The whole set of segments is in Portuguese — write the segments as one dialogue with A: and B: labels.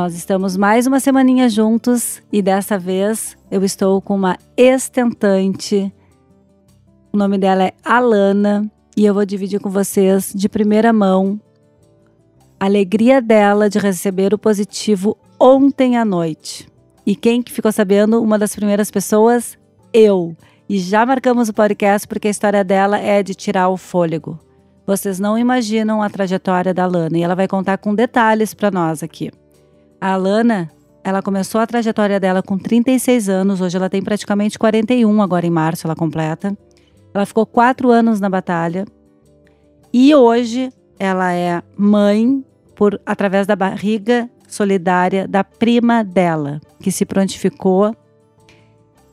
A: Nós estamos mais uma semaninha juntos e dessa vez eu estou com uma estentante. O nome dela é Alana e eu vou dividir com vocês de primeira mão a alegria dela de receber o positivo ontem à noite. E quem que ficou sabendo? Uma das primeiras pessoas? Eu. E já marcamos o podcast porque a história dela é de tirar o fôlego. Vocês não imaginam a trajetória da Alana e ela vai contar com detalhes para nós aqui. A Alana, ela começou a trajetória dela com 36 anos, hoje ela tem praticamente 41, agora em março ela completa. Ela ficou quatro anos na batalha e hoje ela é mãe por através da barriga solidária da prima dela, que se prontificou.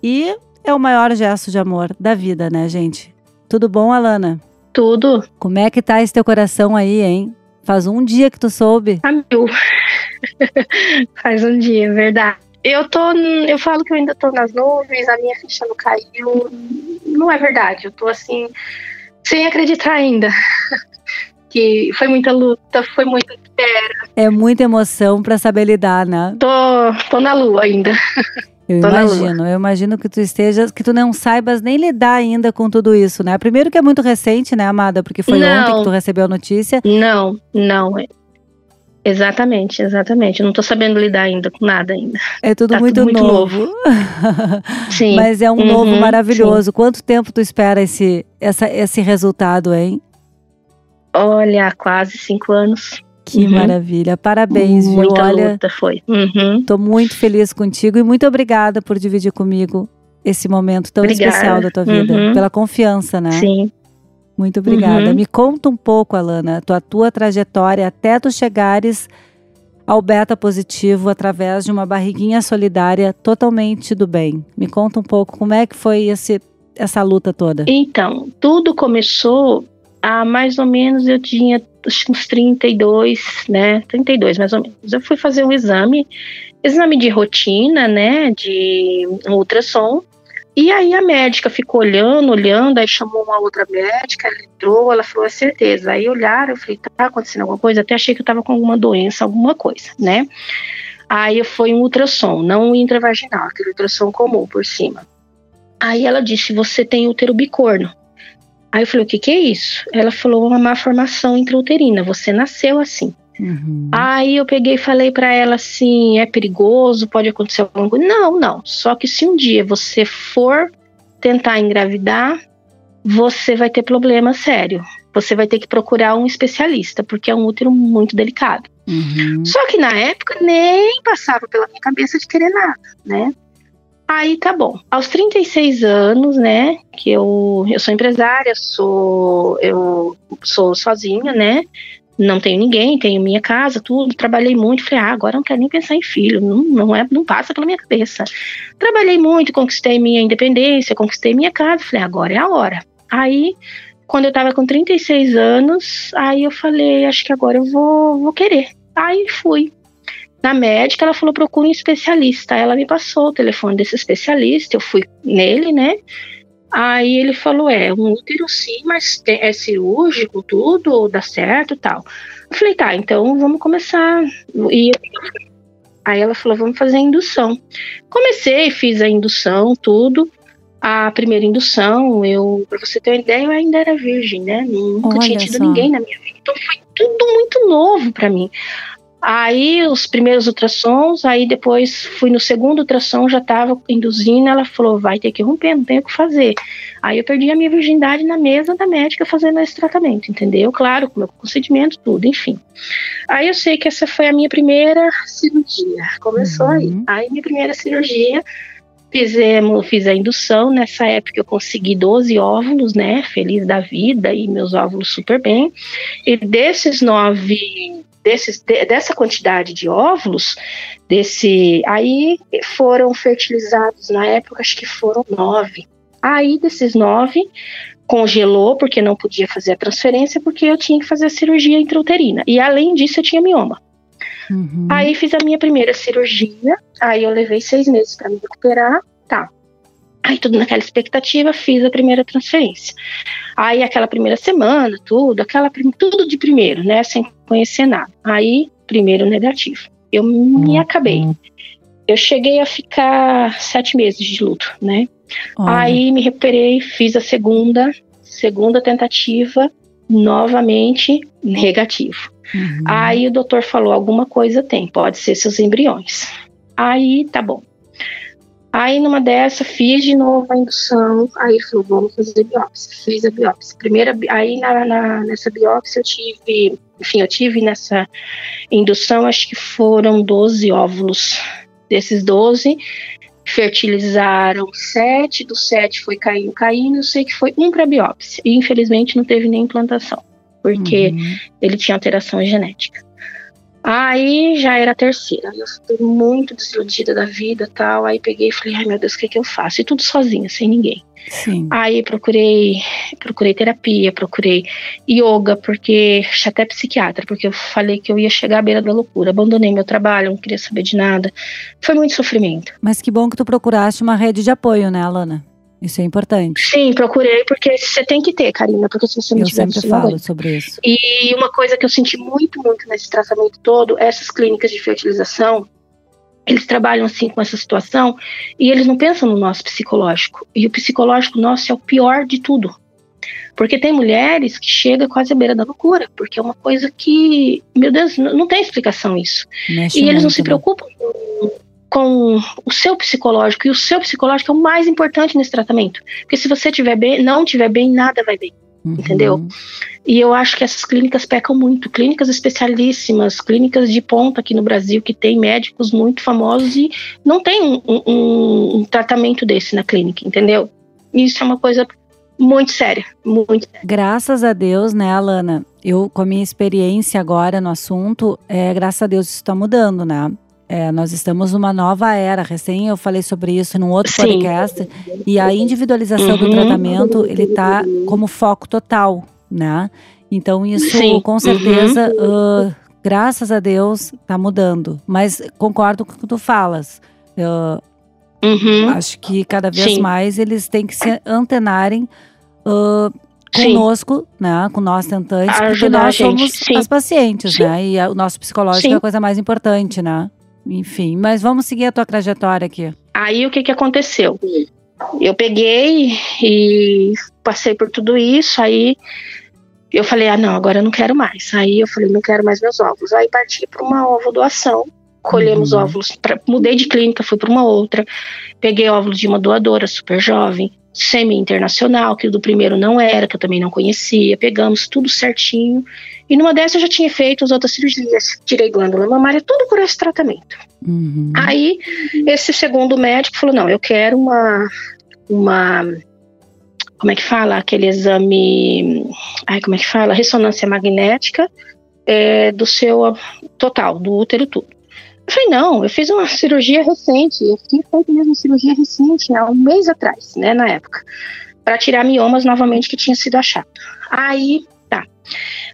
A: E é o maior gesto de amor da vida, né, gente? Tudo bom, Alana?
B: Tudo.
A: Como é que tá esse teu coração aí, hein? Faz um dia que tu soube.
B: A mil. Faz um dia, verdade. Eu tô. Eu falo que eu ainda tô nas nuvens, a minha ficha não caiu. Não é verdade. Eu tô assim, sem acreditar ainda. que foi muita luta, foi muita espera.
A: É muita emoção para saber lidar, né?
B: Tô, tô na lua ainda.
A: Eu
B: Tô
A: imagino, eu imagino que tu estejas, que tu não saibas nem lidar ainda com tudo isso, né? Primeiro que é muito recente, né, amada? Porque foi
B: Não.
A: ontem que tu recebeu a notícia.
B: Não, não. Exatamente, exatamente. Eu não tô sabendo lidar ainda com nada ainda.
A: É tudo
B: Tá
A: muito,
B: tudo muito
A: novo.
B: Sim.
A: Mas é um
B: Uhum,
A: novo maravilhoso. Quanto tempo tu espera esse, essa, esse resultado, hein?
B: Olha, quase cinco anos.
A: Que
B: Uhum.
A: maravilha. Parabéns, viu?
B: Muita
A: Olha,
B: luta foi. Uhum.
A: tô muito feliz contigo e muito obrigada por dividir comigo esse momento tão
B: Obrigada.
A: especial da tua vida.
B: Uhum.
A: Pela confiança, né?
B: Sim.
A: Muito obrigada.
B: Uhum.
A: Me conta um pouco, Alana, tua tua trajetória até tu chegares ao beta positivo através de uma barriguinha solidária totalmente do bem. Me conta um pouco como é que foi esse, essa luta toda.
B: Então, tudo começou há mais ou menos, eu tinha uns 32, né? 32 mais ou menos. Eu fui fazer um exame, exame de rotina, né? De um ultrassom. E aí a médica ficou olhando, olhando, aí chamou uma outra médica, ela entrou, ela falou, é certeza. Aí olharam, eu falei, tá acontecendo alguma coisa? Até achei que eu tava com alguma doença, alguma coisa, né? Aí foi um ultrassom, não um intravaginal, aquele ultrassom comum por cima. Aí ela disse, você tem útero bicorno. Aí eu falei, o que que é isso? Ela falou, uma má formação intrauterina, você nasceu assim.
A: Uhum.
B: Aí eu peguei e falei pra ela assim, é perigoso, pode acontecer alguma coisa. Não, não. Só que se um dia você for tentar engravidar, você vai ter problema sério. Você vai ter que procurar um especialista, porque é um útero muito delicado.
A: Uhum.
B: Só que na época nem passava pela minha cabeça de querer nada, né? Aí tá bom. Aos 36 anos, né, que eu, eu sou empresária, sou eu sou sozinha, né? Não tenho ninguém, tenho minha casa, tudo, trabalhei muito, falei: "Ah, agora não quero nem pensar em filho, não, não é, não passa pela minha cabeça". Trabalhei muito, conquistei minha independência, conquistei minha casa, falei: "Agora é a hora". Aí quando eu tava com 36 anos, aí eu falei, acho que agora eu vou, vou querer. Aí fui na médica, ela falou, procura um especialista. Aí ela me passou o telefone desse especialista, eu fui nele, né? Aí ele falou, é, um útero sim, mas tem- é cirúrgico, tudo, dá certo e tal. Eu falei, tá, então vamos começar. E aí ela falou, vamos fazer a indução. Comecei, fiz a indução, tudo. A primeira indução, eu, pra você ter uma ideia, eu ainda era virgem, né? Nunca tinha
A: Olha
B: tido
A: só.
B: ninguém na minha vida. Então foi tudo muito novo pra mim. Aí os primeiros ultrassons, aí depois fui no segundo ultrassom, já tava induzindo, ela falou, vai ter que romper, não tem o que fazer. Aí eu perdi a minha virgindade na mesa da médica fazendo esse tratamento, entendeu? Claro, com meu consentimento, tudo, enfim. Aí eu sei que essa foi a minha primeira cirurgia, começou
A: Uhum.
B: aí. Aí minha primeira cirurgia, fizemos, fiz a indução, nessa época eu consegui 12 óvulos, né, feliz da vida, e meus óvulos super bem. E desses nove desses, de- dessa quantidade de óvulos, desse aí foram fertilizados na época, acho que foram nove. Aí, desses nove, congelou, porque não podia fazer a transferência, porque eu tinha que fazer a cirurgia intrauterina. E além disso, eu tinha mioma. Uhum. Aí fiz a minha primeira cirurgia, aí eu levei seis meses para me recuperar, tá. Aí tudo naquela expectativa, fiz a primeira transferência. Aí aquela primeira semana, tudo, aquela tudo de primeiro, né, sem conhecer nada. Aí primeiro negativo. Eu me acabei. Eu cheguei a ficar sete meses de luto, né? Olha. Aí me recuperei, fiz a segunda, segunda tentativa, novamente negativo. Uhum. Aí o doutor falou: alguma coisa tem, pode ser seus embriões. Aí tá bom. Aí numa dessa fiz de novo a indução, aí falou, vamos fazer biópsia. Fiz a biópsia. Primeira, aí na, na, nessa biópsia eu tive, enfim, eu tive nessa indução, acho que foram 12 óvulos. Desses 12, fertilizaram sete, dos sete foi caindo, caindo, eu sei que foi um para biópsia. E infelizmente não teve nem implantação, porque uhum. ele tinha alteração genética. Aí já era a terceira. Eu fiquei muito desiludida da vida tal. Aí peguei e falei, ai meu Deus, o que, é que eu faço? E tudo sozinha, sem ninguém. Sim. Aí procurei, procurei terapia, procurei yoga, porque até psiquiatra, porque eu falei que eu ia chegar à beira da loucura. Abandonei meu trabalho, não queria saber de nada. Foi muito sofrimento.
A: Mas que bom que tu procuraste uma rede de apoio, né, Alana? Isso é importante.
B: Sim, procurei, porque você tem que ter, Karina, porque se você não
A: eu
B: tiver,
A: sempre falo sobre isso.
B: E uma coisa que eu senti muito, muito nesse tratamento todo, essas clínicas de fertilização, eles trabalham assim com essa situação e eles não pensam no nosso psicológico. E o psicológico nosso é o pior de tudo. Porque tem mulheres que chegam quase à beira da loucura, porque é uma coisa que, meu Deus, não tem explicação isso. Mexe e eles não se né? preocupam com com o seu psicológico. E o seu psicológico é o mais importante nesse tratamento. Porque se você tiver bem, não tiver bem, nada vai bem. Uhum. Entendeu? E eu acho que essas clínicas pecam muito. Clínicas especialíssimas, clínicas de ponta aqui no Brasil, que tem médicos muito famosos e não tem um, um, um tratamento desse na clínica, entendeu? Isso é uma coisa muito séria, muito séria.
A: Graças a Deus, né, Alana? Eu, com a minha experiência agora no assunto, é, graças a Deus isso está mudando, né? É, nós estamos numa nova era. Recém eu falei sobre isso num outro Sim. podcast. E a individualização uhum. do tratamento, ele está como foco total, né? Então isso, Sim. com certeza, uhum. uh, graças a Deus, está mudando. Mas concordo com o que tu falas. Uh, uhum. Acho que cada vez Sim. mais eles têm que se antenarem uh, conosco, né, com nós tentantes, porque nós somos as pacientes, né, e o nosso psicológico é a coisa mais importante, né. Enfim, mas vamos seguir a tua trajetória aqui.
B: Aí o que que aconteceu? Eu peguei e passei por tudo isso, aí eu falei, ah não, agora eu não quero mais. Aí eu falei, não quero mais meus óvulos. Aí parti para uma ovo doação, colhemos uhum. óvulos, pra, mudei de clínica, fui para uma outra, peguei óvulos de uma doadora super jovem, semi-internacional, que o do primeiro não era, que eu também não conhecia, pegamos tudo certinho. E numa dessas eu já tinha feito as outras cirurgias, tirei glândula mamária, tudo por esse tratamento. Uhum. Aí, esse segundo médico falou: não, eu quero uma. uma como é que fala? Aquele exame. Ai, como é que fala? Ressonância magnética é, do seu total, do útero tudo. Eu falei, não, eu fiz uma cirurgia recente, eu tinha feito mesmo cirurgia recente, há um mês atrás, né, na época, para tirar miomas novamente que tinha sido achado. Aí.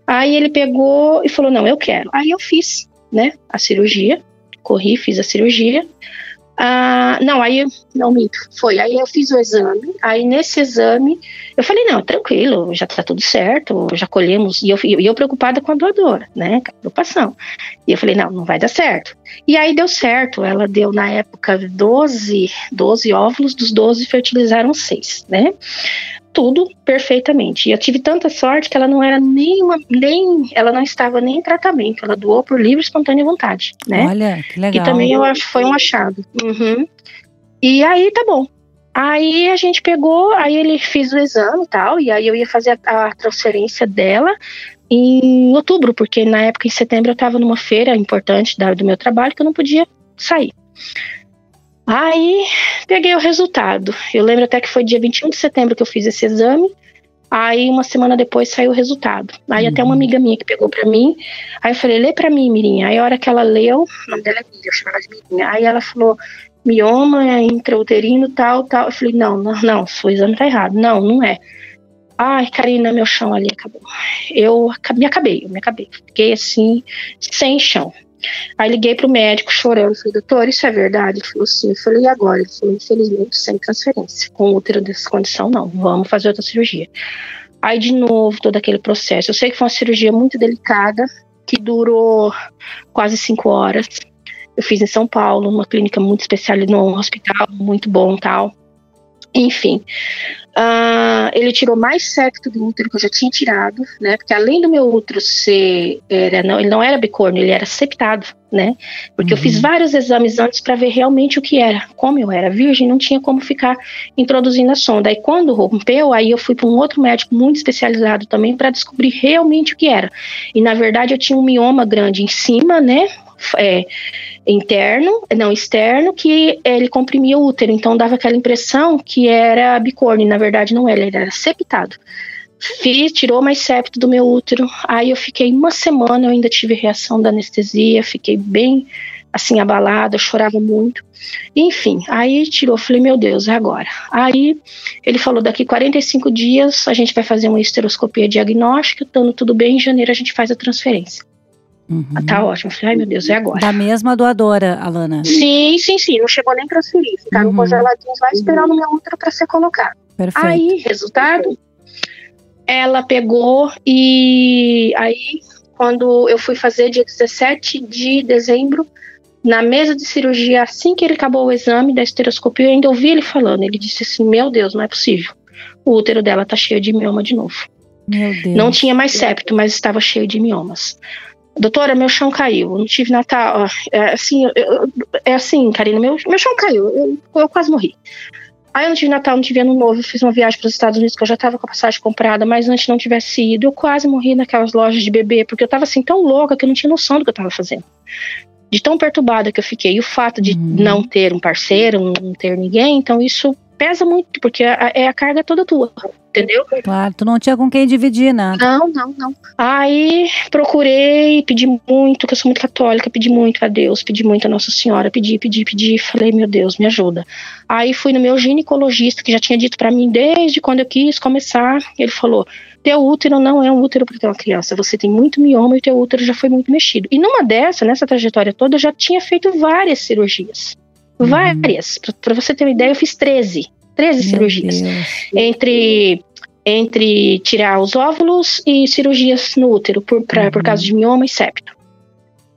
B: Aí ele pegou e falou, não, eu quero. Aí eu fiz, né, a cirurgia, corri, fiz a cirurgia, ah, não, aí, não minto, foi. Aí eu fiz o exame, aí nesse exame eu falei, não, tranquilo, já tá tudo certo, já colhemos. E eu, e eu preocupada com a doadora, né, com a preocupação. E eu falei, não, não vai dar certo. E aí deu certo, ela deu na época 12, 12 óvulos, dos 12 fertilizaram 6, né tudo perfeitamente. E eu tive tanta sorte que ela não era nem uma, nem ela não estava nem em tratamento, ela doou por livre e espontânea vontade, né?
A: Olha, que legal.
B: E também eu acho foi um achado. Uhum. E aí tá bom. Aí a gente pegou, aí ele fez o exame e tal, e aí eu ia fazer a, a transferência dela em outubro, porque na época em setembro eu estava numa feira importante da, do meu trabalho que eu não podia sair. Aí peguei o resultado. Eu lembro até que foi dia 21 de setembro que eu fiz esse exame. Aí uma semana depois saiu o resultado. Aí uhum. até uma uhum. amiga minha que pegou para mim. Aí eu falei, lê para mim, Mirinha. Aí a hora que ela leu, o nome dela é Miriam, eu chamo ela de Mirinha. Aí ela falou, mioma é intrauterino, tal, tal. Eu falei, não, não, não, o exame tá errado. Não, não é. Ai, Karina, meu chão ali acabou. Eu me acabei, eu me acabei. Fiquei assim, sem chão. Aí liguei pro médico chorando, falei, doutor, isso é verdade? Ele falou sim. Eu falei, e agora? Ele falou, infelizmente, sem transferência. Com útero dessa condição, não. Vamos fazer outra cirurgia. Aí, de novo, todo aquele processo. Eu sei que foi uma cirurgia muito delicada, que durou quase cinco horas. Eu fiz em São Paulo, numa clínica muito especial, num hospital muito bom tal. Enfim, Uh, ele tirou mais septo do útero que eu já tinha tirado, né? Porque além do meu útero ser, era, não, ele não era bicórnio, ele era septado, né? Porque uhum. eu fiz uhum. vários exames antes para ver realmente o que era. Como eu era virgem, não tinha como ficar introduzindo a sonda. Aí quando rompeu, aí eu fui para um outro médico muito especializado também para descobrir realmente o que era. E na verdade eu tinha um mioma grande em cima, né? É, interno, não externo, que ele comprimia o útero. Então dava aquela impressão que era bicórnio, na verdade não era, ele era septado. Fiz, tirou mais septo do meu útero. Aí eu fiquei uma semana, eu ainda tive reação da anestesia, fiquei bem assim abalada, chorava muito. Enfim, aí tirou, falei, meu Deus, é agora. Aí ele falou, daqui 45 dias a gente vai fazer uma esteroscopia diagnóstica, estando tudo bem, em janeiro a gente faz a transferência. Uhum. Tá ótimo. Falei, ai meu Deus, é agora.
A: Da mesma doadora, Alana?
B: Sim, sim, sim. Não chegou nem transferir. Ficaram uhum. congeladinhos lá esperando minha outra para ser colocado. Perfeito. Aí, resultado, ela pegou e aí, quando eu fui fazer dia 17 de dezembro, na mesa de cirurgia, assim que ele acabou o exame da esteroscopia, eu ainda ouvi ele falando. Ele disse assim: Meu Deus, não é possível. O útero dela tá cheio de mioma de novo. Meu Deus. Não tinha mais septo, mas estava cheio de miomas. Doutora, meu chão caiu. Não tive Natal. É assim, eu, é assim, Karina, meu, meu chão caiu. Eu, eu quase morri. Aí eu não tive Natal, não tive Ano Novo, eu fiz uma viagem para os Estados Unidos que eu já estava com a passagem comprada, mas antes não tivesse ido, eu quase morri naquelas lojas de bebê, porque eu estava assim tão louca que eu não tinha noção do que eu estava fazendo. De tão perturbada que eu fiquei. E o fato de uhum. não ter um parceiro, não ter ninguém, então isso pesa muito, porque é, a carga toda tua entendeu?
A: Claro, tu não tinha com quem dividir, né?
B: Não, não, não. Aí procurei, pedi muito, que eu sou muito católica, pedi muito a Deus, pedi muito a Nossa Senhora, pedi, pedi, pedi, falei, meu Deus, me ajuda. Aí fui no meu ginecologista, que já tinha dito para mim desde quando eu quis começar, ele falou, teu útero não é um útero para ter uma criança, você tem muito mioma e teu útero já foi muito mexido. E numa dessa, nessa trajetória toda, eu já tinha feito várias cirurgias. Várias. Para você ter uma ideia, eu fiz 13. 13 cirurgias. Entre entre tirar os óvulos e cirurgias no útero por, pra, uhum. por causa de mioma e septo.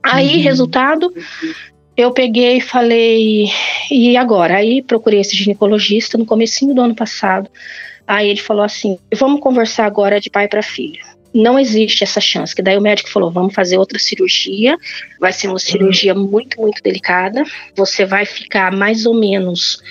B: Aí, uhum. resultado, eu peguei e falei, e agora? Aí procurei esse ginecologista no comecinho do ano passado. Aí ele falou assim: vamos conversar agora de pai para filho. Não existe essa chance. Que daí o médico falou: vamos fazer outra cirurgia. Vai ser uma cirurgia muito, muito delicada. Você vai ficar mais ou menos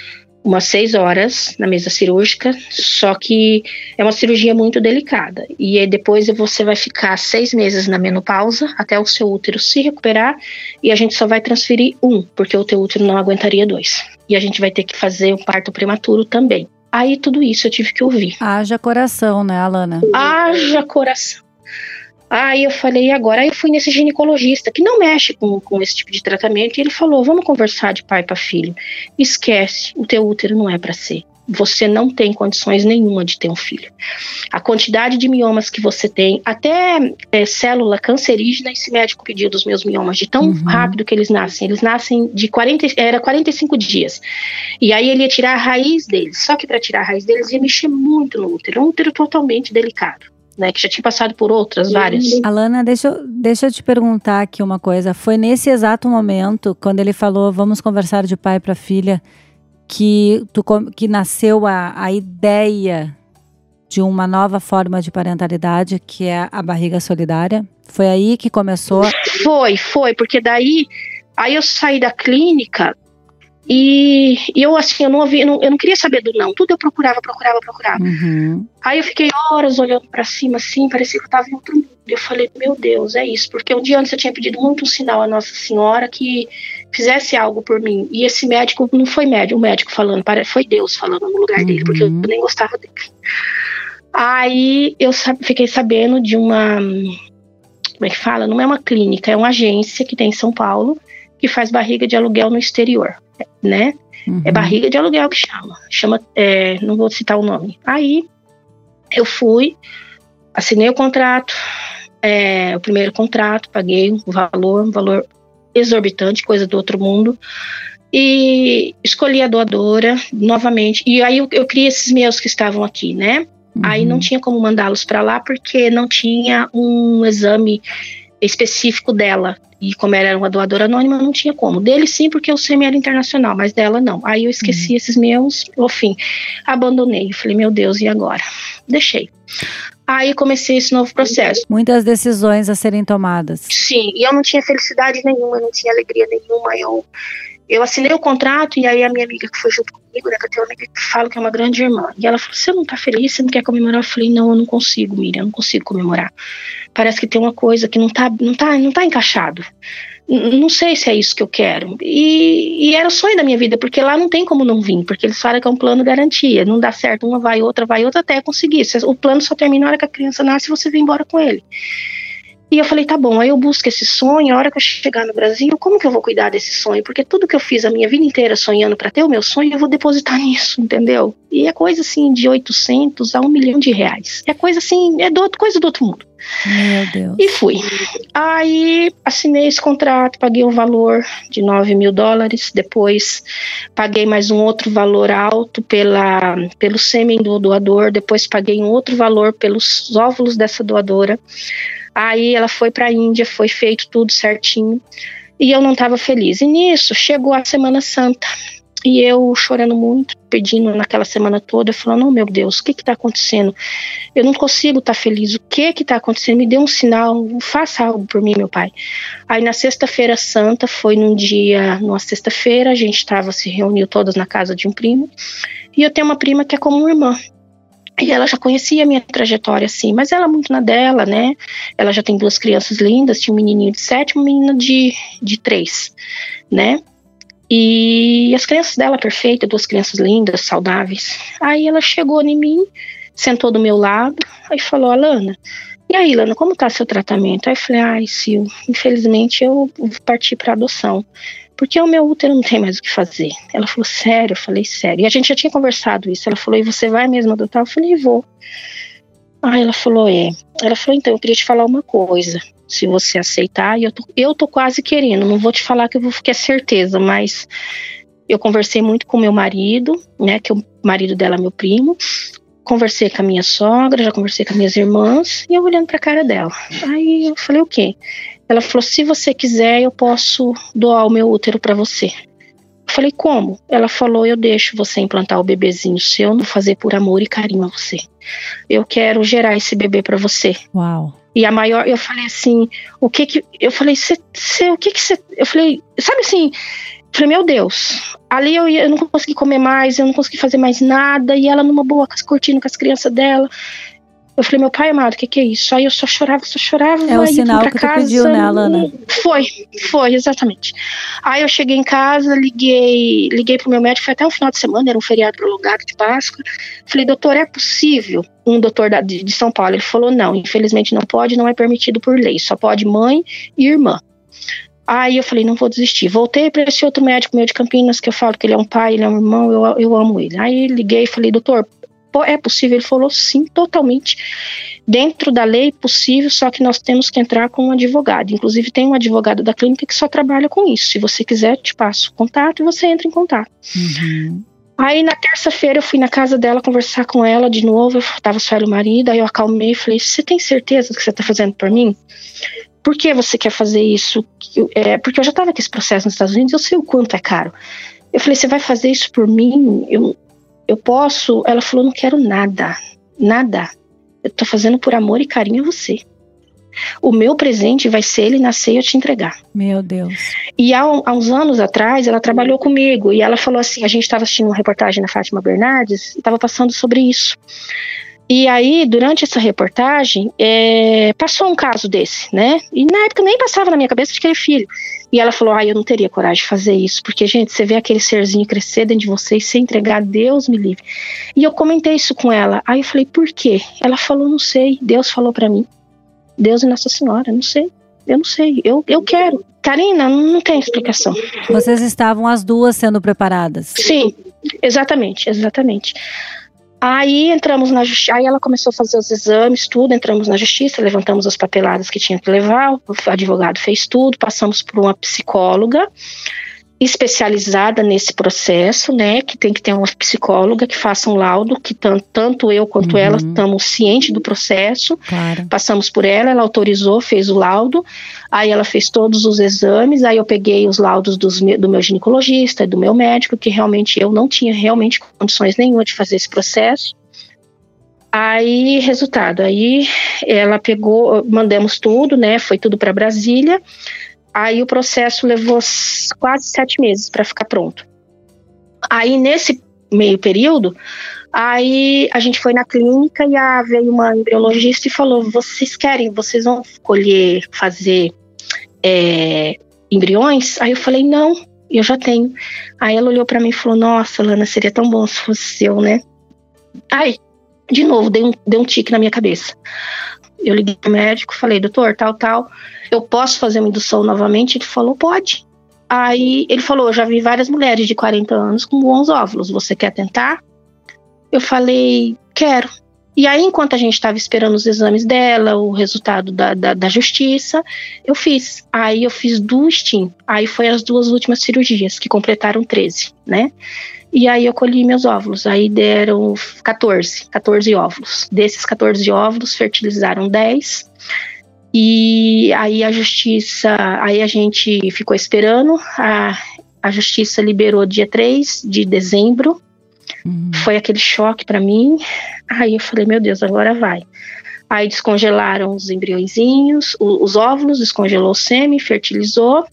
B: umas seis horas na mesa cirúrgica, só que é uma cirurgia muito delicada. E aí depois você vai ficar seis meses na menopausa até o seu útero se recuperar e a gente só vai transferir um, porque o teu útero não aguentaria dois. E a gente vai ter que fazer o parto prematuro também. Aí tudo isso eu tive que ouvir.
A: Haja coração, né, Alana?
B: Haja coração. Aí eu falei, agora? Aí eu fui nesse ginecologista que não mexe com, com esse tipo de tratamento e ele falou: vamos conversar de pai para filho. Esquece, o teu útero não é para ser. Você não tem condições nenhuma de ter um filho. A quantidade de miomas que você tem, até é, célula cancerígena, esse médico pediu dos meus miomas, de tão uhum. rápido que eles nascem. Eles nascem de 40, era 45 dias. E aí ele ia tirar a raiz deles. Só que para tirar a raiz deles ia mexer muito no útero. Um útero totalmente delicado né, que já tinha passado por outras, várias.
A: Alana, deixa, eu, deixa eu te perguntar aqui uma coisa. Foi nesse exato momento, quando ele falou, vamos conversar de pai para filha, que, tu, que nasceu a, a ideia de uma nova forma de parentalidade, que é a barriga solidária? Foi aí que começou?
B: Foi, foi, porque daí aí eu saí da clínica e, e, eu, assim, eu não, ouvi, eu não, eu não queria saber do não. Tudo eu procurava, procurava, procurava. Uhum. Aí eu fiquei horas olhando para cima, assim, parecia que eu tava em outro mundo. Eu falei, meu Deus, é isso. Porque um dia antes eu tinha pedido muito um sinal à Nossa Senhora que fizesse algo por mim. E esse médico não foi médico, o médico falando, foi Deus falando no lugar uhum. dele, porque eu nem gostava dele. Aí eu fiquei sabendo de uma. Como é que fala? Não é uma clínica, é uma agência que tem em São Paulo que faz barriga de aluguel no exterior. Né?
A: Uhum.
B: É barriga de aluguel que chama. Chama, é, não vou citar o nome. Aí eu fui, assinei o contrato, é, o primeiro contrato, paguei um valor, um valor exorbitante, coisa do outro mundo. E escolhi a doadora novamente. E aí eu, eu criei esses meus que estavam aqui, né? Aí não
A: Uhum.
B: tinha como mandá-los para lá porque não tinha um exame específico dela. E como ela era uma doadora anônima, não tinha como. Dele sim, porque o SEMI era internacional, mas dela não. Aí eu esqueci esses meus, no fim, abandonei. Falei, meu Deus, e agora? Deixei. Aí comecei esse novo processo.
A: Muitas decisões a serem tomadas.
B: Sim, e eu não tinha felicidade nenhuma, não tinha alegria nenhuma. Eu, eu assinei o contrato e aí a minha amiga que foi junto comigo, né, que eu tenho uma amiga que falo que é uma grande irmã, e ela falou: Você não tá feliz? Você não quer comemorar? Eu falei: Não, eu não consigo, Miriam, eu não consigo comemorar. Parece que tem uma coisa que não tá, não tá, não tá encaixado. Não sei se é isso que eu quero. E, e era o sonho da minha vida, porque lá não tem como não vir, porque eles falam que é um plano garantia. Não dá certo, uma vai, outra vai, outra até conseguir. O plano só termina na hora que a criança nasce e você vem embora com ele. E eu falei, tá bom, aí eu busco esse sonho, a hora que eu chegar no Brasil, como que eu vou cuidar desse sonho? Porque tudo que eu fiz a minha vida inteira sonhando para ter o meu sonho, eu vou depositar nisso, entendeu? E é coisa assim de 800 a 1 milhão de reais. É coisa assim, é do, outro- coisa do outro mundo.
A: Meu Deus.
B: E fui. Aí assinei esse contrato, paguei um valor de 9 mil dólares. Depois paguei mais um outro valor alto pela, pelo sêmen do doador. Depois paguei um outro valor pelos óvulos dessa doadora. Aí ela foi para a Índia, foi feito tudo certinho. E eu não estava feliz. E nisso chegou a Semana Santa. E eu chorando muito, pedindo naquela semana toda, falando: Oh meu Deus, o que está acontecendo? Eu não consigo estar feliz. O que está acontecendo? Me dê um sinal, faça algo por mim, meu pai. Aí na sexta-feira santa, foi num dia, numa sexta-feira, a gente estava se reuniu todas na casa de um primo. E eu tenho uma prima que é como uma irmã. E ela já conhecia a minha trajetória, assim, mas ela muito na dela, né? Ela já tem duas crianças lindas, tinha um menininho de sete, uma menina de, de três, né? E as crianças dela perfeitas, duas crianças lindas, saudáveis. Aí ela chegou em mim, sentou do meu lado, aí falou, Alana, e aí, Lana, como tá seu tratamento? Aí eu falei, ai, Sil, infelizmente eu vou partir para adoção. Porque o meu útero não tem mais o que fazer. Ela falou, sério? Eu falei, sério. E a gente já tinha conversado isso. Ela falou, e você vai mesmo adotar? Eu falei, vou. Aí ela falou, é. Ela falou, então, eu queria te falar uma coisa. Se você aceitar, e eu tô, eu tô quase querendo. Não vou te falar que eu vou ficar certeza, mas eu conversei muito com meu marido, né? Que o marido dela é meu primo. Conversei com a minha sogra, já conversei com as minhas irmãs, e eu olhando pra cara dela. Aí eu falei, o quê? Ela falou, se você quiser, eu posso doar o meu útero para você. Eu falei, como? Ela falou, eu deixo você implantar o bebezinho seu, não fazer por amor e carinho a você. Eu quero gerar esse bebê para você.
A: Uau.
B: E a maior, eu falei assim, o que que, eu falei, cê, cê, o que que você, eu falei, sabe assim, falei, meu Deus, ali eu, eu não consegui comer mais, eu não consegui fazer mais nada, e ela numa boa, curtindo com as crianças dela. Eu falei, meu pai amado, o que que é isso? Aí eu só chorava, só chorava.
A: É o sinal que tu pediu, né, Alana?
B: Foi, foi, exatamente. Aí eu cheguei em casa, liguei, liguei pro meu médico, foi até um final de semana, era um feriado prolongado de Páscoa. Falei, doutor, é possível? Um doutor da- de, de São Paulo, ele falou, não, infelizmente não pode, não é permitido por lei, só pode mãe e irmã. Aí eu falei, não vou desistir. Voltei para esse outro médico meu de Campinas, que eu falo que ele é um pai, ele é um irmão, eu, eu amo ele. Aí liguei e falei, doutor, é possível? Ele falou, sim, totalmente. Dentro da lei, possível, só que nós temos que entrar com um advogado. Inclusive, tem um advogado da clínica que só trabalha com isso. Se você quiser, te passo o contato e você entra em contato.
A: Uhum.
B: Aí na terça-feira eu fui na casa dela conversar com ela de novo, eu tava só ela e o marido, aí eu acalmei e falei, você tem certeza que você tá fazendo por mim? Por que você quer fazer isso? É, porque eu já tava com esse processo nos Estados Unidos, eu sei o quanto é caro. Eu falei, você vai fazer isso por mim? Eu, eu posso? Ela falou, não quero nada, nada. Eu tô fazendo por amor e carinho a você. O meu presente vai ser ele nascer e eu te entregar.
A: Meu Deus.
B: E há, há uns anos atrás, ela trabalhou comigo e ela falou assim: a gente estava assistindo uma reportagem na Fátima Bernardes e estava passando sobre isso. E aí, durante essa reportagem, é, passou um caso desse, né? E na época nem passava na minha cabeça de querer filho. E ela falou: ah, eu não teria coragem de fazer isso, porque, gente, você vê aquele serzinho crescer dentro de você e se entregar, Deus me livre. E eu comentei isso com ela. Aí eu falei: por quê? Ela falou: não sei, Deus falou para mim. Deus e Nossa Senhora, não sei. Eu não sei. Eu, eu quero. Karina, não tem explicação.
A: Vocês estavam as duas sendo preparadas?
B: Sim, exatamente, exatamente. Aí entramos na justiça, aí ela começou a fazer os exames, tudo, entramos na justiça, levantamos as papeladas que tinha que levar, o advogado fez tudo, passamos por uma psicóloga, especializada nesse processo, né, que tem que ter uma psicóloga que faça um laudo, que tanto, eu quanto uhum. ela estamos cientes do processo, claro. passamos por ela, ela autorizou, fez o laudo, aí ela fez todos os exames, aí eu peguei os laudos dos, do meu ginecologista, do meu médico, que realmente eu não tinha realmente condições nenhuma de fazer esse processo, Aí, resultado, aí ela pegou, mandamos tudo, né? Foi tudo para Brasília. Aí o processo levou quase sete meses para ficar pronto. Aí nesse meio período, aí a gente foi na clínica e a, veio uma embriologista e falou: vocês querem, vocês vão escolher fazer é, embriões? Aí eu falei: não, eu já tenho. Aí ela olhou para mim e falou: nossa, Lana, seria tão bom se fosse seu, né? Aí, de novo, deu um, deu um tique na minha cabeça. Eu liguei pro médico, falei, doutor, tal, tal, eu posso fazer uma indução novamente? Ele falou, pode. Aí ele falou, já vi várias mulheres de 40 anos com bons óvulos, você quer tentar? Eu falei, quero. E aí, enquanto a gente estava esperando os exames dela, o resultado da, da, da, justiça, eu fiz. Aí eu fiz do STEAM. Aí foi as duas últimas cirurgias, que completaram 13, né? E aí eu colhi meus óvulos. Aí deram 14, 14 óvulos. Desses 14 óvulos, fertilizaram 10. E aí a justiça, aí a gente ficou esperando. A, a justiça liberou dia 3 de dezembro. Uhum. Foi aquele choque para mim. Aí eu falei, meu Deus, agora vai. Aí descongelaram os embriõezinhos, os, os óvulos, descongelou o sêmen, fertilizou.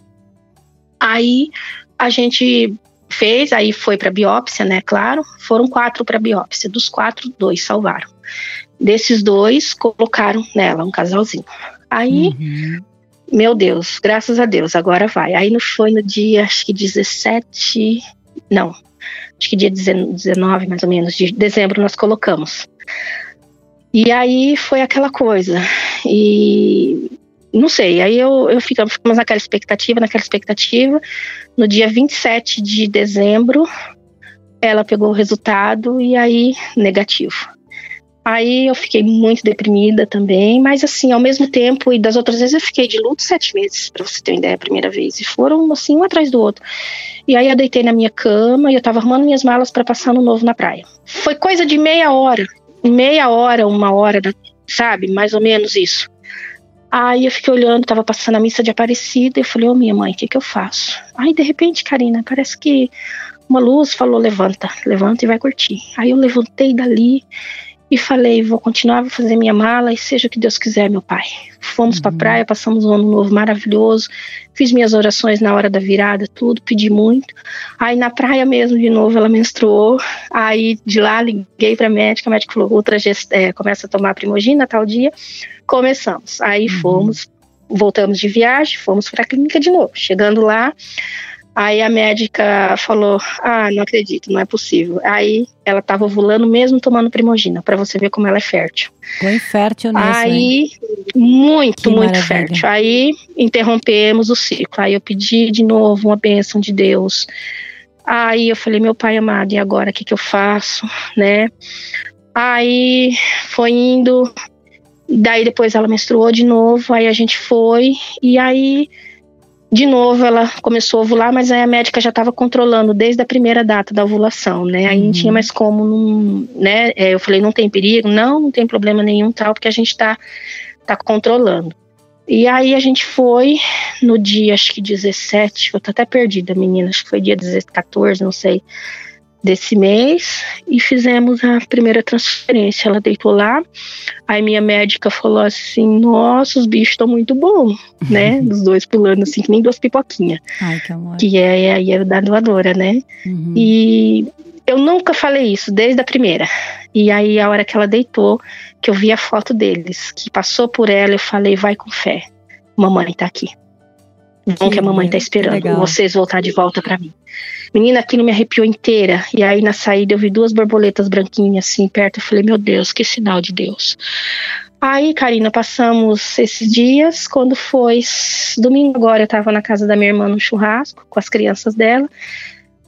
B: Aí a gente fez, aí foi para biópsia, né? Claro, foram quatro para biópsia. Dos quatro, dois salvaram. Desses dois, colocaram nela um casalzinho. Aí, uhum. meu Deus, graças a Deus, agora vai. Aí foi no dia, acho que 17, não, acho que dia 19, mais ou menos, de dezembro nós colocamos. E aí foi aquela coisa. E não sei, aí eu, eu ficamos, ficamos naquela expectativa, naquela expectativa. No dia 27 de dezembro, ela pegou o resultado e aí negativo. Aí eu fiquei muito deprimida também, mas assim, ao mesmo tempo, e das outras vezes eu fiquei de luto sete meses, para você ter uma ideia, a primeira vez. E foram assim, um atrás do outro. E aí eu deitei na minha cama e eu tava arrumando minhas malas para passar no novo na praia. Foi coisa de meia hora, meia hora, uma hora, sabe? Mais ou menos isso. Aí eu fiquei olhando, tava passando a missa de Aparecida, e eu falei, ô oh, minha mãe, o que que eu faço? Aí de repente, Karina, parece que uma luz falou, levanta, levanta e vai curtir. Aí eu levantei dali e falei, vou continuar, vou fazer minha mala e seja o que Deus quiser, meu pai. Fomos uhum. pra praia, passamos um ano novo maravilhoso, fiz minhas orações na hora da virada, tudo, pedi muito. Aí na praia mesmo, de novo, ela menstruou, aí de lá liguei pra médica, a médica falou, outra é, começa a tomar primogina tal dia, Começamos. Aí uhum. fomos, voltamos de viagem, fomos para a clínica de novo. Chegando lá, aí a médica falou: Ah, não acredito, não é possível. Aí ela estava ovulando mesmo tomando primogina, para você ver como ela é fértil.
A: Foi fértil nisso.
B: Aí, muito, que muito maravilha. fértil. Aí interrompemos o ciclo. Aí eu pedi de novo uma bênção de Deus. Aí eu falei, meu pai amado, e agora o que, que eu faço, né? Aí foi indo, Daí depois ela menstruou de novo, aí a gente foi, e aí de novo ela começou a ovular, mas aí a médica já estava controlando desde a primeira data da ovulação, né? Aí uhum. não tinha mais como, não, né? É, eu falei, não tem perigo? Não, não tem problema nenhum, tal, porque a gente está tá controlando. E aí a gente foi no dia, acho que 17, eu tô até perdida, menina, acho que foi dia 14, não sei desse mês e fizemos a primeira transferência. Ela deitou lá, aí minha médica falou assim: Nossa, os bichos estão muito bons, né? Os dois pulando assim, que nem duas pipoquinhas.
A: Ai, que amor.
B: Que é a é da doadora, né? Uhum. E eu nunca falei isso desde a primeira. E aí, a hora que ela deitou, que eu vi a foto deles, que passou por ela, eu falei: Vai com fé, mamãe tá aqui. Não que, que a mamãe tá esperando vocês voltar de volta para mim. Menina, aquilo me arrepiou inteira. E aí na saída eu vi duas borboletas branquinhas assim perto. Eu falei, meu Deus, que sinal de Deus. Aí, Karina, passamos esses dias. Quando foi domingo agora, eu tava na casa da minha irmã no churrasco com as crianças dela.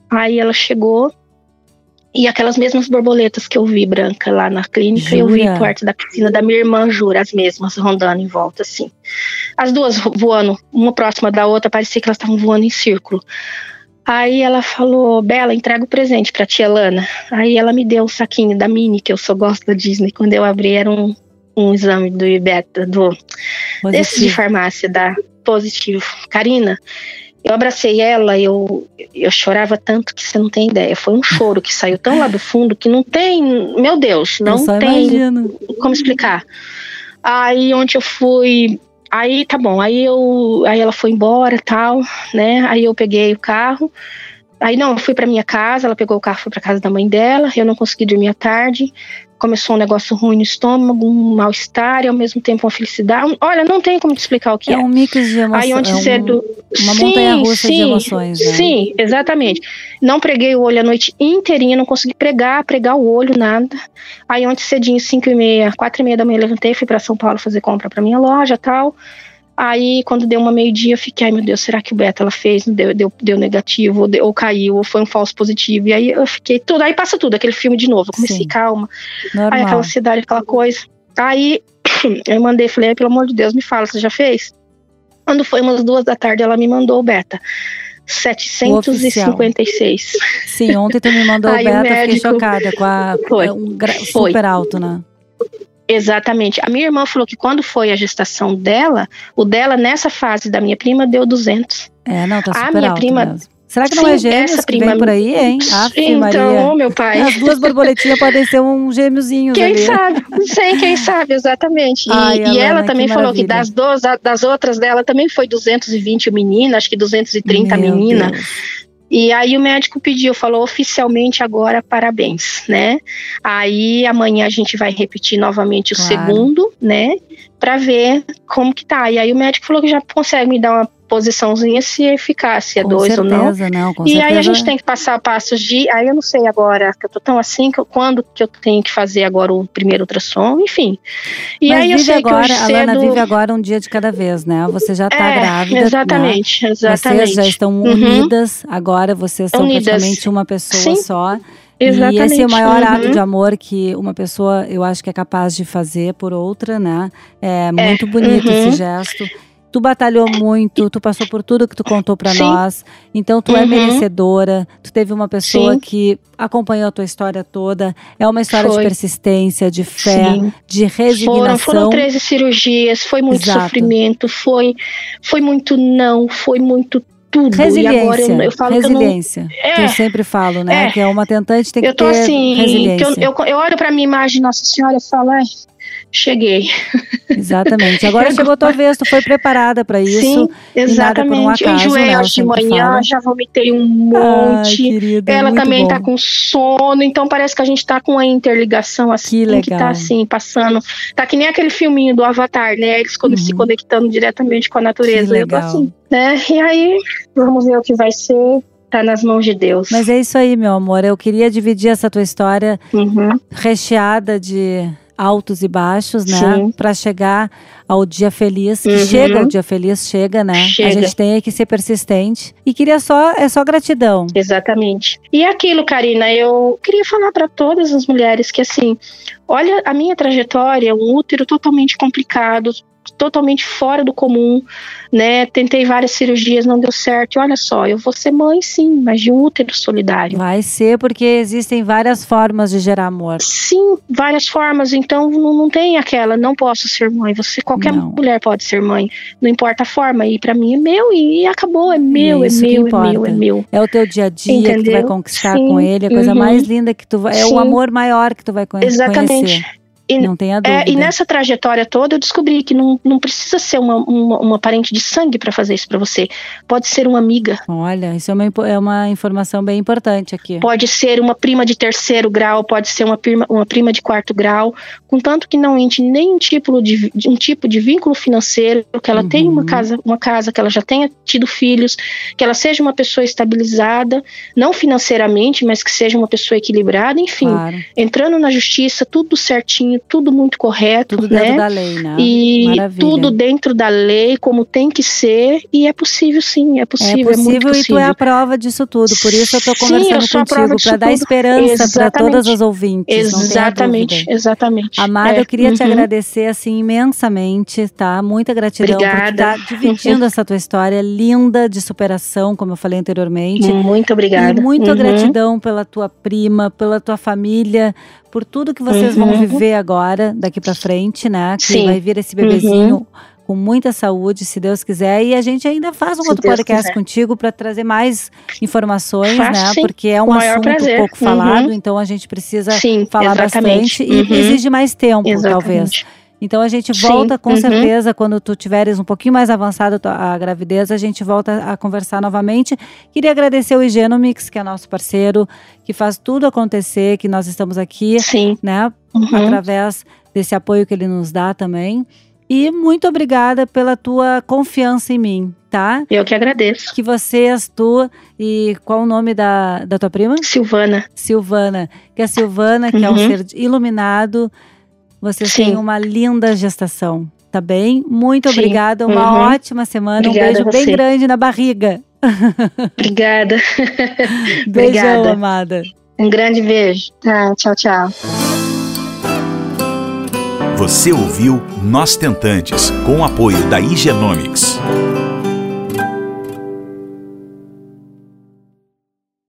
B: Aí ela chegou e aquelas mesmas borboletas que eu vi branca lá na clínica,
A: Jura?
B: eu vi perto da piscina da minha irmã, jura, as mesmas rondando em volta, assim. As duas voando, uma próxima da outra, parecia que elas estavam voando em círculo. Aí ela falou, Bela, entrega o presente pra tia Lana. Aí ela me deu o saquinho da Mini, que eu só gosto da Disney. Quando eu abri, era um, um exame do Ibeta, do, desse de farmácia, da Positivo. Karina, eu abracei ela, eu, eu chorava tanto que você não tem ideia. Foi um choro que saiu tão lá do fundo que não tem, meu Deus,
A: Eu
B: não tem
A: imagino.
B: como explicar. Aí onde eu fui, aí tá bom, aí eu, aí ela foi embora, tal, né? Aí eu peguei o carro. Aí não, eu fui para minha casa, ela pegou o carro, foi para casa da mãe dela. Eu não consegui dormir à tarde. Começou um negócio ruim no estômago, um mal-estar e ao mesmo tempo uma felicidade. Olha, não tem como te explicar o que
A: É
B: é.
A: um mix de emoções.
B: Aí onde
A: é um-
B: cedo.
A: uma
B: Sim,
A: montanha-russa de
B: sim,
A: emoções, né?
B: Sim, exatamente. Não preguei o olho a noite inteirinha, não consegui pregar, pregar o olho, nada. Aí ontem cedinho, 5 e meia, 4 e meia da manhã, levantei, fui para São Paulo fazer compra para minha loja tal. Aí, quando deu uma meio-dia, eu fiquei, ai meu Deus, será que o beta ela fez? Deu, deu, deu negativo, ou, deu- ou caiu, ou foi um falso positivo. E aí eu fiquei tudo, aí passa tudo, aquele filme de novo. Eu comecei,
A: Sim.
B: calma. Aí
A: Normal.
B: aquela ansiedade, aquela coisa. Aí eu mandei, falei, "Ai, pelo amor de Deus, me fala, você já fez? Quando foi umas duas da tarde, ela me mandou o beta. 756.
A: Sim, ontem tu me mandou o
B: Aí o
A: beta, eu fiquei
B: médico-
A: chocada com a
B: Foi.
A: é um gra-
B: Foi.
A: super alto, né?
B: Exatamente. A minha irmã falou que quando foi a gestação dela, o dela nessa fase da minha prima deu 200.
A: É, não, tá
B: A
A: super
B: minha
A: alto
B: prima-
A: mesmo. Será que não
B: Sim,
A: é gêmeos
B: essa
A: que
B: prima-
A: vem por aí, hein? Ave
B: então,
A: Maria.
B: meu pai.
A: As duas borboletinhas podem ser um gêmeozinhos
B: Quem
A: ali.
B: sabe? Sim, quem sabe, exatamente. E,
A: Ai,
B: e
A: Alana,
B: ela
A: que
B: também falou que das duas, das outras dela também foi 220 o menino, acho que 230 a
A: Meu
B: menina.
A: Deus.
B: E aí o médico pediu, falou oficialmente agora parabéns, né? Aí amanhã a gente vai repetir novamente o
A: Claro.
B: segundo, né? Pra ver como que tá. E aí o médico falou que já consegue me dar uma posiçãozinha se é eficaz, se é
A: com
B: dois ou não.
A: certeza, não.
B: E
A: certeza.
B: aí a gente tem que passar passos de. Aí eu não sei agora, que eu tô tão assim, que eu- quando que eu tenho que fazer agora o primeiro ultrassom, enfim. E
A: Mas
B: aí eu sei
A: agora,
B: que hoje
A: a
B: cedo.
A: Lana vive agora um dia de cada vez, né? Você já tá
B: é,
A: grávida. Né?
B: Exatamente, exatamente.
A: Vocês já estão
B: Uhum.
A: unidas, agora vocês são
B: Unidas.
A: praticamente uma pessoa
B: Sim,
A: só.
B: Exatamente.
A: E esse é o maior
B: uhum.
A: ato de amor que uma pessoa, eu acho que é capaz de fazer por outra, né? É muito bonito
B: uhum.
A: esse gesto. Tu batalhou muito, tu passou por tudo que tu contou pra
B: Sim.
A: nós. Então tu é
B: Uhum.
A: merecedora. Tu teve uma pessoa
B: Sim.
A: que acompanhou a tua história toda. É uma história de
B: Foi.
A: persistência, de fé,
B: Sim.
A: de
B: Foram,
A: resignação.
B: foram 13 cirurgias, foi muito
A: Exato.
B: sofrimento, foi, foi muito não, foi muito tudo.
A: Resiliência,
B: eu, eu falo que eu não.
A: resiliência. que eu
B: É,
A: sempre falo, né?
B: É.
A: Que é uma tentante tem que
B: eu tô
A: ter
B: assim,
A: resiliência.
B: eu, eu, eu olho pra minha imagem, Nossa Senhora, e falo, cheguei.
A: Exatamente. Agora chegou a tua vez, tu foi preparada para isso.
B: Sim,
A: e por um
B: exatamente. eu
A: acaso,
B: enjoei
A: né?
B: Hoje de manhã,
A: falo.
B: já vomitei um
A: Ai,
B: monte.
A: querida,
B: Ela também
A: bom.
B: tá com sono, então parece que a gente tá com uma interligação assim,
A: Que
B: que, tá
A: legal.
B: assim, passando. Tá que nem aquele filminho do Avatar, né? Eles quando se
A: Uhum.
B: conectando diretamente com a natureza. Eu tô
A: legal.
B: assim, né? E aí, vamos ver o que vai ser. Tá nas mãos de Deus.
A: Mas é isso aí, meu amor. Eu queria dividir essa tua história
B: Uhum.
A: recheada de altos e baixos, né? Para chegar ao dia feliz, que
B: Uhum.
A: chega o dia feliz, chega, né? A
B: Chega.
A: gente tem que ser persistente. E queria só, é só gratidão.
B: Exatamente. E aquilo, Karina, eu queria falar para todas as mulheres que assim, olha a minha trajetória, um útero totalmente complicado, totalmente fora do comum, né? Tentei várias cirurgias, não deu certo. E olha só, eu vou ser mãe sim, mas de útero solidário.
A: Vai ser porque existem várias formas de gerar amor.
B: Sim, várias formas. Então não, não tem aquela, não posso ser mãe. Você, qualquer
A: Não.
B: mulher pode ser mãe. Não importa a forma. E para mim é meu e acabou. É meu, é
A: que
B: meu, é meu, é meu.
A: É o teu dia a dia que tu vai
B: Entendeu?
A: conquistar
B: Sim,
A: com ele, a coisa
B: uhum.
A: mais linda que tu vai. É o
B: Sim.
A: amor maior que tu vai conhe-
B: Exatamente. E-
A: Não tenha
B: É,
A: dúvida.
B: e nessa trajetória toda eu descobri que não, não precisa ser uma, uma, uma parente de sangue para fazer isso para você. Pode ser uma amiga,
A: Olha, isso é uma, é uma informação bem importante aqui.
B: pode ser uma prima de terceiro grau, pode ser uma prima, uma prima de quarto grau, contanto que não entre nenhum tipo de, de- um tipo de vínculo financeiro, que ela tenha uma
A: Uhum.
B: casa, uma casa, que ela já tenha tido filhos, que ela seja uma pessoa estabilizada, não financeiramente, mas que seja uma pessoa equilibrada, enfim.
A: Claro.
B: entrando na justiça, tudo certinho, tudo muito correto,
A: Tudo
B: né?
A: dentro da lei, né?
B: E
A: Maravilha.
B: tudo dentro da lei, como tem que ser, e é possível sim, é possível,
A: é
B: é, muito
A: possível e tu
B: possível.
A: é a prova disso tudo. Por isso eu tô
B: Sim,
A: conversando
B: eu a prova
A: contigo, para dar
B: tudo.
A: esperança para todas as ouvintes.
B: Exatamente, exatamente.
A: Amada,
B: É,
A: eu queria te
B: uhum.
A: agradecer assim imensamente, tá? Muita gratidão por
B: Obrigada.
A: estar dividindo essa tua história linda de superação, como eu falei anteriormente.
B: Muito obrigada.
A: E muita
B: Uhum.
A: gratidão pela tua prima, pela tua família, por tudo que vocês vão
B: Uhum.
A: viver agora, daqui pra frente, né? Que
B: Sim. Uhum.
A: vai vir esse bebezinho com muita saúde, se Deus quiser. E a gente ainda faz um
B: Se
A: outro
B: Deus
A: podcast
B: quiser.
A: contigo para trazer mais informações,
B: Faço,
A: né?
B: sim.
A: Porque é um assunto
B: prazer.
A: pouco
B: Uhum.
A: falado, então a gente precisa
B: Sim,
A: falar
B: exatamente.
A: bastante e
B: Uhum.
A: exige mais tempo, talvez. Então a gente
B: Sim,
A: volta com
B: uhum.
A: certeza quando tu tiveres um pouquinho mais avançada a gravidez, a gente volta a conversar novamente. Queria agradecer o Higienomix, que é nosso parceiro, que faz tudo acontecer, que nós estamos aqui,
B: Sim.
A: né,
B: Uhum.
A: através desse apoio que ele nos dá também. E muito obrigada pela tua confiança em mim, tá?
B: Eu que agradeço.
A: Que vocês, tu e qual o nome da, da tua prima?
B: Silvana,
A: Silvana. Que a Silvana, que é um
B: Uhum.
A: ser iluminado, vocês
B: Sim.
A: têm uma linda gestação, tá bem? Muito
B: Sim.
A: obrigada, uma
B: Uhum.
A: ótima semana,
B: Obrigada
A: um beijo bem
B: você.
A: grande na barriga.
B: obrigada.
A: Beijão,
B: Obrigada.
A: amada.
B: Um grande beijo. Tá, tchau, tchau.
C: Você ouviu Nós Tentantes, com o apoio da Higienomics.